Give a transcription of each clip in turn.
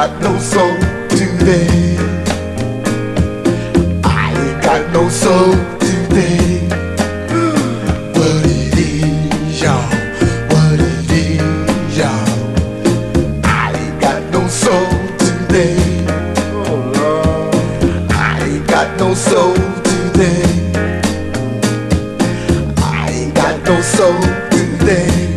got no soul today. I ain't got no soul today. What it is, y'all? What it is, y'all? I ain't got no soul today. I ain't got no soul today. I ain't got no soul today.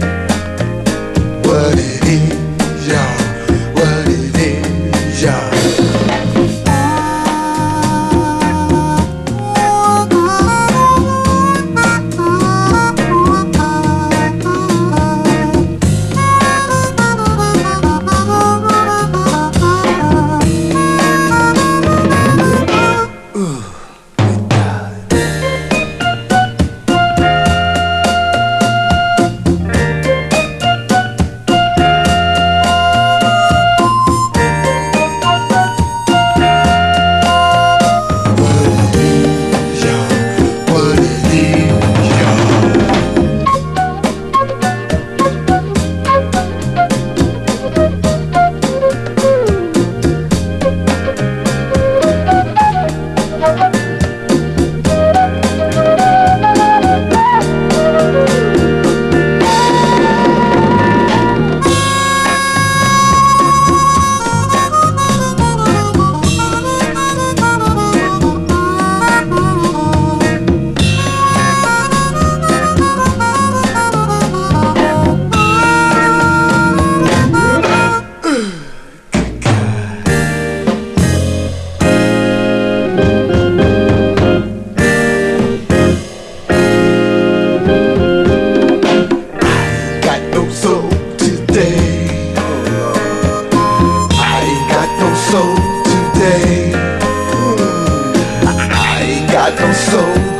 I come so